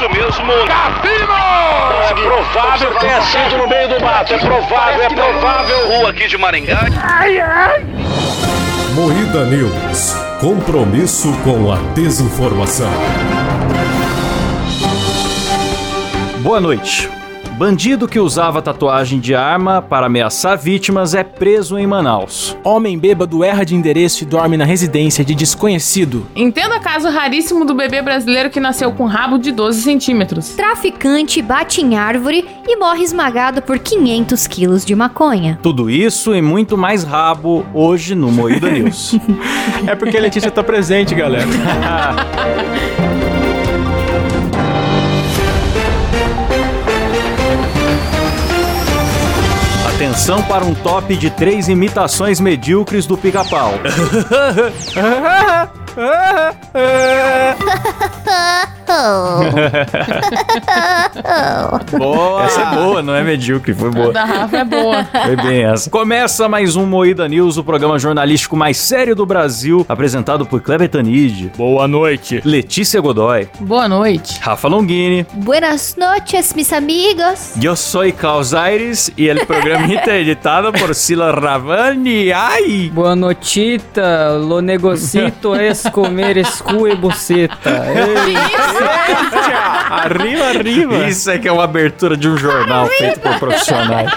isso mesmo. Cassino! É provável que tenha sido no meio do mato. É provável, é provável. Rua aqui de Maringá. Moída News. Compromisso com a desinformação. Boa noite. Bandido que usava tatuagem de arma para ameaçar vítimas é preso em Manaus. Homem bêbado erra de endereço e dorme na residência de desconhecido. Entenda caso raríssimo do bebê brasileiro que nasceu com rabo de 12 centímetros. Traficante bate em árvore e morre esmagado por 500 quilos de maconha. Tudo isso e muito mais rabo hoje no Moída News. É porque a Letícia tá presente, galera. Atenção para um top de três imitações medíocres do pica-pau. Oh. Essa é boa, não é medíocre, foi A boa. da Rafa é boa. Foi bem essa. Começa mais um Moída News, o programa jornalístico mais sério do Brasil, apresentado por Kleber Tanid, Boa noite. Letícia Godoy, Boa noite. Rafa Longini, Buenas noches, mis amigos. Eu sou Carlos Aires e o programa é editado por Sila Ravani. Ai! Boa notita, lo negocito es comer escu e buceta. Ei, Arriba, arriba. Isso é que é uma abertura de um jornal feito por profissionais.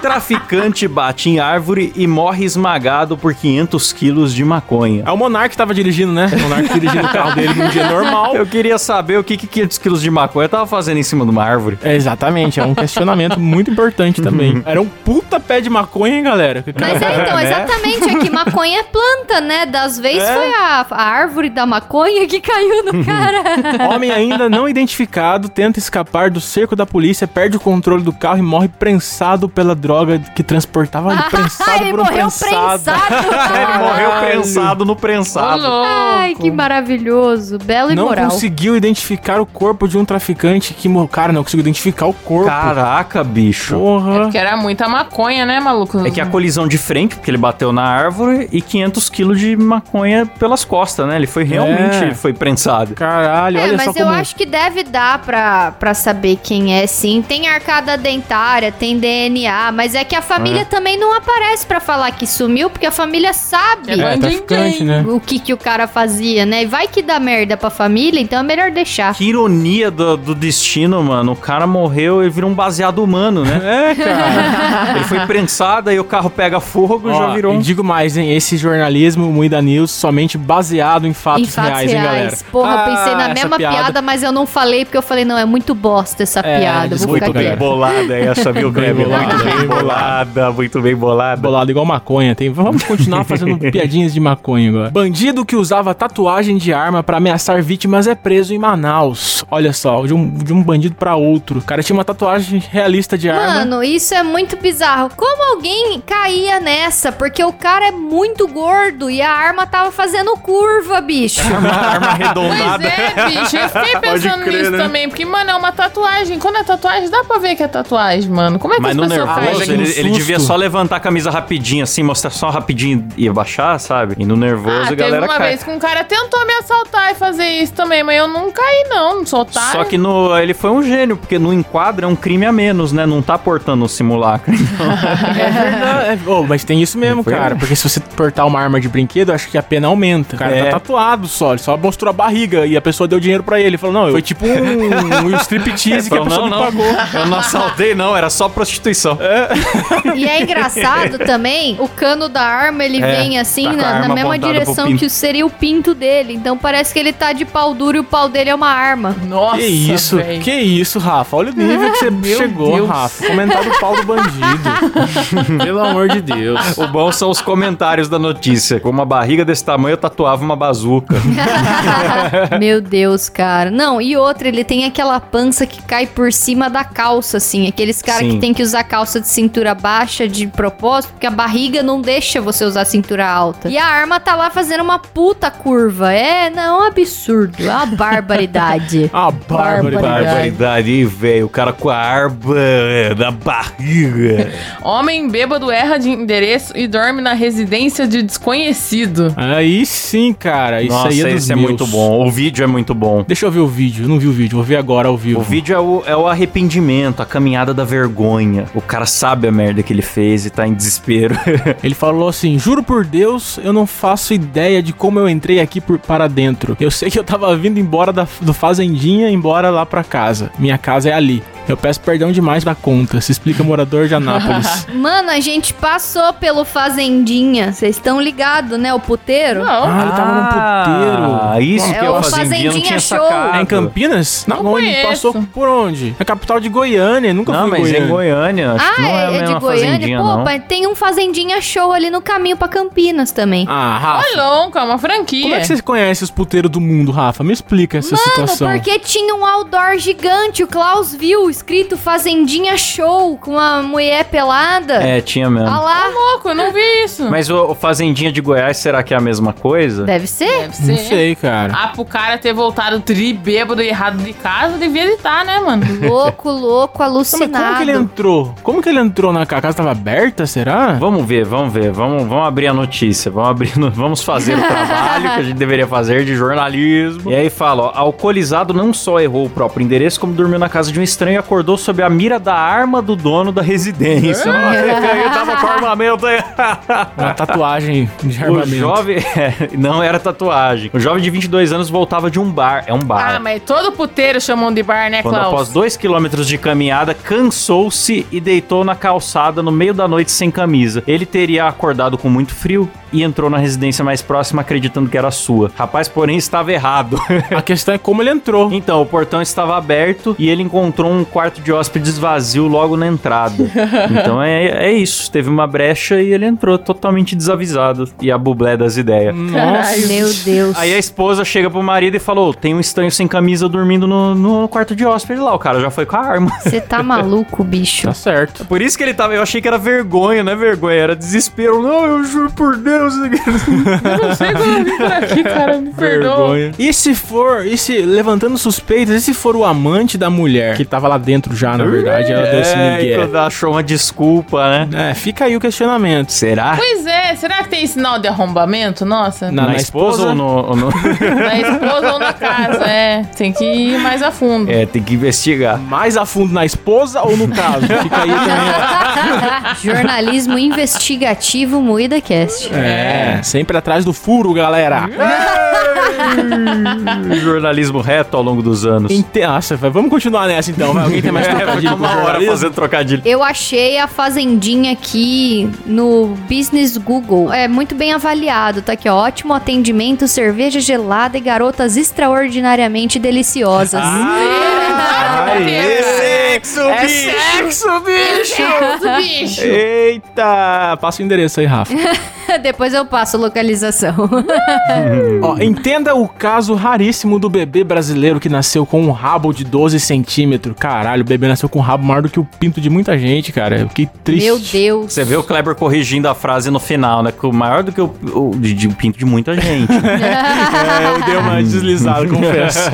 Traficante bate em árvore e morre esmagado por 500 quilos de maconha. É o Monark que tava dirigindo, né? O Monark dirigindo o carro dele num dia normal. Eu queria saber o que, que 500 quilos de maconha tava fazendo em cima de uma árvore. É, exatamente, é um questionamento muito importante também. Era um puta pé de maconha, hein, galera? Mas é, então, né? exatamente, é que maconha é planta, né? Das vezes É. foi a, a árvore da maconha que caiu no cara. Homem ainda não identificado tenta escapar do cerco da polícia, perde o controle do carro e morre prensado pela droga que transportava. Ele prensado ele por um morreu prensado. prensado. Ele morreu prensado no prensado. louco. Ai, que maravilhoso. Belo e Não moral. conseguiu identificar o corpo de um traficante que morreu. Cara, não conseguiu identificar o corpo. Caraca, bicho. Porra. Porque era muita maconha, né, maluco? É que a colisão de frente, porque ele bateu na árvore, e 500 quilos de maconha pelas costas, né? Ele foi realmente É. foi prensado. Caralho, É, olha mas só eu como... acho que deve dar pra, pra saber quem é, sim. Tem arcada dentária, tem DNA, mas é que a família também não aparece pra falar que sumiu, porque a família sabe É, É, traficante, né? o que, que o cara fazia, né? E vai que dá merda pra família, então é melhor deixar. Que ironia do, do destino, mano. O cara morreu e virou um baseado humano, né? É, cara. Ele foi prensado, aí o carro pega fogo e já virou e um... digo mais, hein? Esse jornalismo Moída News somente baseado em fatos, em fatos reais, reais. hein, galera? Porra, eu Ah, pensei na essa mesma piada. mas eu não falei, porque eu falei, não, é muito bosta essa É, piada. Desculpa, ficar galera. quieto. bolada essa, viu, Kleber? Muito bolada. bem bolada, muito bem bolada. Bolado igual maconha. Tem... Vamos continuar fazendo piadinhas de maconha agora. Bandido que usava tatuagem de arma pra ameaçar vítimas é preso em Manaus. Olha só, de um, de um bandido pra outro. O cara tinha uma tatuagem realista de arma. Mano, isso é muito bizarro. Como alguém caía nessa? Porque o cara é muito gordo e a arma tava fazendo curva, bicho. Uma arma Pois arredondada. é, bicho. Eu fiquei pensando crer, nisso né? também. Porque, mano, é uma tatuagem. Quando é tatuagem, dá pra ver que é tatuagem, mano. Como é que Mas as no pessoas nervoso, fazem? ele, um ele devia só levantar a camisa rapidinho, assim, mostrar só rapidinho e abaixar, sabe? E no nervoso Ah, a teve galera uma cai. vez que um cara tentou me assaltar e fazer isso também, mas eu não caí, não. Não sou otário. Só que no, ele foi um gênio, porque no enquadro é um crime a menos, né? Não tá portando o simulacro. É verdade. Ô, mas tem isso mesmo, Foi cara. Porque se você portar uma arma de brinquedo, eu acho que a pena aumenta. O cara É. tá tatuado só. Ele só mostrou a barriga e a pessoa deu dinheiro pra ele. Ele falou, não, foi tipo um, um striptease que a pessoa não, me não, pagou. eu não assaltei, não, era só prostituição. E é engraçado também, o cano da arma, ele É, vem assim tá com a na, na mesma direção que seria o pinto dele. Então parece que ele tá de pau duro e o pau dele é uma arma. Nossa, Que isso, véi. que isso, Rafa. Olha o nível que você Meu chegou, Deus. Rafa. Comentário do pau do bandido. Pelo amor de Deus. O bom são os comentários da notícia. Com uma barriga desse tamanho, eu tatuava uma bazuca. Meu Deus, cara. Não, e outra, ele tem aquela pança que cai por cima da calça, assim. Aqueles caras que tem que usar calça de cintura baixa de propósito, porque a barriga não deixa você usar cintura alta. E a arma tá lá fazendo uma puta curva. É, não, é um absurdo. É uma barbaridade. Bárbaro. Barbaridade. Barbaridade, velho? O cara com a arma é, na barriga. Homem bêbado erra de endereço e dorme na residência de desconhecido. Aí sim, cara. Isso Nossa, aí é dos esse é meus. muito bom. O vídeo é muito bom. Bom. Deixa eu ver o vídeo. Eu não vi o vídeo. Vou ver agora ao vivo. O vídeo é o, é o arrependimento, a caminhada da vergonha. O cara sabe a merda que ele fez e tá em desespero. Ele falou assim: Juro por Deus, eu não faço ideia de como eu entrei aqui por, para dentro. Eu sei que eu tava vindo embora da, do Fazendinha, embora lá pra casa. Minha casa é ali. Eu peço perdão demais da conta. Se explica morador de Anápolis. Mano, a gente passou pelo Fazendinha. Vocês estão ligados, né? O puteiro. Não. Ah, ele tava num puteiro. Ah, isso É que é o Fazendinha, não Fazendinha tinha Show. sacado. É em Campinas? Não, Não onde? Passou por onde? É capital de Goiânia. Nunca Não, fui mas em em Goiânia. Goiânia. Acho Ah, que não é, a é, é de Goiânia? Fazendinha, Pô, não. mas tem um Fazendinha Show ali no caminho pra Campinas também. Ah, Rafa. Ô, louco, é uma franquia. Como é que você conhece os puteiros do mundo, Rafa? Me explica essa Mano, situação. porque tinha um outdoor gigante, o Klaus viu, escrito Fazendinha Show, com uma mulher pelada. É, tinha mesmo. Olha lá. louco, eu não vi isso. Mas o, o Fazendinha de Goiás, será que é a mesma coisa? Deve ser. Deve ser. Não sei, cara. Ah, pro cara ter voltado tri bêbado e errado de casa, devia estar, né, mano? Louco, louco, Não, mas alucinado. como que ele entrou? Como que ele entrou na casa? A casa tava aberta, será? Vamos ver, vamos ver, vamos, vamos abrir a notícia, vamos abrir, no- vamos fazer o trabalho que a gente deveria fazer de jornalismo. E aí fala, ó, alcoolizado não só errou o próprio endereço, como dormiu na casa de um estranho acordou sob a mira da arma do dono da residência. Nossa, ele tava com armamento aí. Uma tatuagem de O armamento. jovem, é, não era tatuagem. O jovem de 22 anos voltava de um bar, é um bar. Ah, mas todo puteiro chamam de bar, né, Quando Klaus? após dois quilômetros de caminhada, cansou-se e deitou na calçada no meio da noite sem camisa. Ele teria acordado com muito frio e entrou na residência mais próxima acreditando que era sua. Rapaz, porém, estava errado. A questão é como ele entrou. então, o portão estava aberto e ele encontrou um quarto de hóspedes vazio logo na entrada. então é, é isso. Teve uma brecha e ele entrou totalmente desavisado. E a bublé das ideias. Nossa. Meu Deus. Aí a esposa chega pro marido e falou: tem um estranho sem camisa dormindo no, no quarto de hóspede lá. O cara já foi com a arma. Você tá maluco, bicho. Tá certo. Por isso que ele tava. Eu achei que era vergonha, não é vergonha, era desespero. Não, eu juro por Deus. Eu não sei como eu vim por aqui, cara, me perdoa. Vergonha. E se for, e se, levantando suspeitas, e se for o amante da mulher, que tava lá dentro já, na verdade, ela deu esse É, migué. então achou uma desculpa, né? É, fica aí o questionamento. Será? Pois é, será que tem sinal de arrombamento? Nossa, Na- Na, na esposa, esposa? ou no. ou no- na esposa ou na casa, é. Tem que ir mais a fundo. é, tem que investigar. Mais a fundo na esposa ou no caso? Fica aí também. Jornalismo investigativo Moída Cast. É, sempre atrás do furo, galera. Jornalismo reto ao longo dos anos. Nossa, vai- vamos continuar nessa então. vai. Alguém tem mais É, trocadilho com uma hora fazendo trocadilho. Eu achei a Fazendinha aqui no Business Google. É muito bem avaliado. Tá aqui, ó. Ótimo atendimento, cerveja gelada e garotas extraordinariamente deliciosas. Aê, sexo, É bicho! sexo, bicho! Deus, bicho. Eita! Passa o endereço aí, Rafa. Depois eu passo a localização. Ó, entenda o caso raríssimo do bebê brasileiro que nasceu com um rabo de 12 centímetros. Caralho, o bebê nasceu com um rabo maior do que o pinto de muita gente, cara. Que triste. Meu Deus. Você vê o Kleber corrigindo a frase no final, né? Que o maior do que o, o de, de pinto de muita gente. É, eu dei uma deslizada, confesso.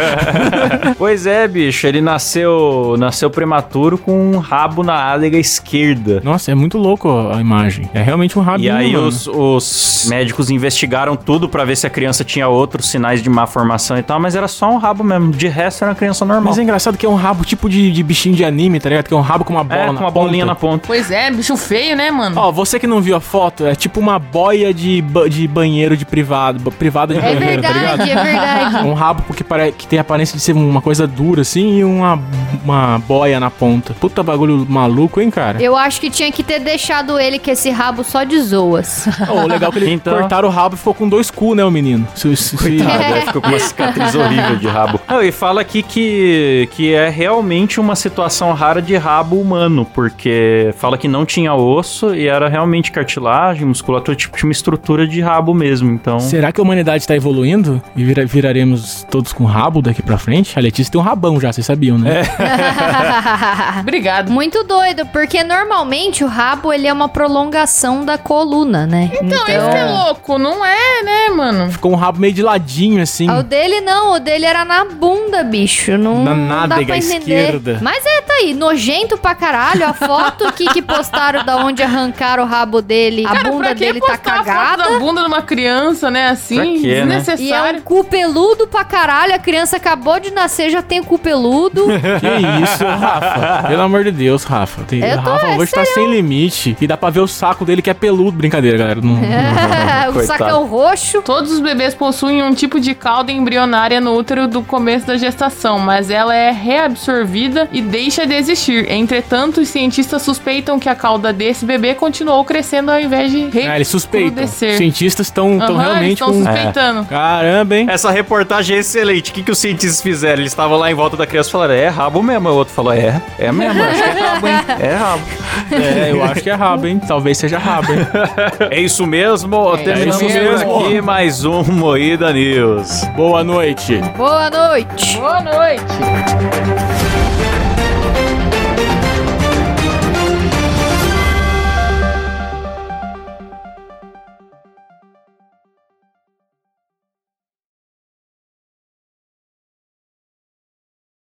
pois é, bicho. Ele nasceu nasceu prematuro com um rabo na ádega esquerda. Nossa, é muito louco a imagem. É realmente um rabinho, E aí mano. os, os médicos investigaram tudo pra ver se a criança tinha outros sinais de má formação e tal, mas era só um rabo mesmo. De resto era uma criança normal. Mas é engraçado que é um rabo tipo de, de bichinho de anime, tá ligado? Que é um rabo com uma bola É, na com uma ponta. bolinha na ponta. Pois é, bicho feio, né, mano? Ó, você que não viu a foto, é tipo uma boia de, ba- de banheiro de privado, privada de É banheiro, tá ligado? verdade, é verdade. Um rabo porque pare... que tem a aparência de ser uma coisa dura assim e uma, uma boia na ponta. Puta bagulho maluco, hein, cara? Eu acho que tinha que ter deixado ele com esse rabo só de zoas. Ô, o legal é que ele Então- cortaram o rabo e ficou com dois cu, né, o menino? Se, se, Ah, daí ficou com uma cicatriz horrível de rabo. Não, e fala aqui que, que é realmente uma situação rara de rabo humano, porque fala que não tinha osso e era realmente cartilagem, musculatura, tipo, tinha uma estrutura de rabo mesmo. Então. Será que a humanidade tá evoluindo e vira- viraremos todos com rabo daqui pra frente? A Letícia tem um rabão já, vocês sabiam, né? Obrigado. Muito doido, porque normalmente o rabo ele é uma prolongação da coluna, né? Então, esse que é louco, não é, né, mano? Ficou um rabo meio de ladinho, assim. O dele não, o dele era na bunda, bicho. Não, Na não dá pra entender. esquerda. Mas é, tá aí, nojento pra caralho. A foto aqui que postaram da onde arrancaram o rabo dele, a Cara, bunda pra que dele tá postar a foto cagada. da bunda de uma criança, né? Assim, Pra quê, né? E é um desnecessário. cu peludo pra caralho. A criança acabou de nascer, já tem cu peludo. Que isso, Rafa? Pelo amor de Deus, Rafa. Tem, Eu tô- Rafa é hoje tá sem limite. E dá pra ver o saco dele que é peludo. Brincadeira, galera. Não, É, o sacão roxo. Todos os bebês possuem um tipo de cauda embrionária no útero do começo da gestação, mas ela é reabsorvida e deixa de existir. Entretanto, os cientistas suspeitam que a cauda desse bebê continuou crescendo ao invés de Ah, eles suspeitam. Os cientistas estão eles realmente estão com... suspeitando. Caramba, hein? Essa reportagem é excelente. O que, que os cientistas fizeram? Eles estavam lá em volta da criança e falaram: é rabo mesmo. O outro falou: é, é mesmo. Acho que é rabo, hein? É rabo. É, eu acho que é rabo, hein? Talvez seja rabo, hein? É isso mesmo. Terminamos isso mesmo. aqui mais um Moída News. Boa noite. Boa noite. Boa noite.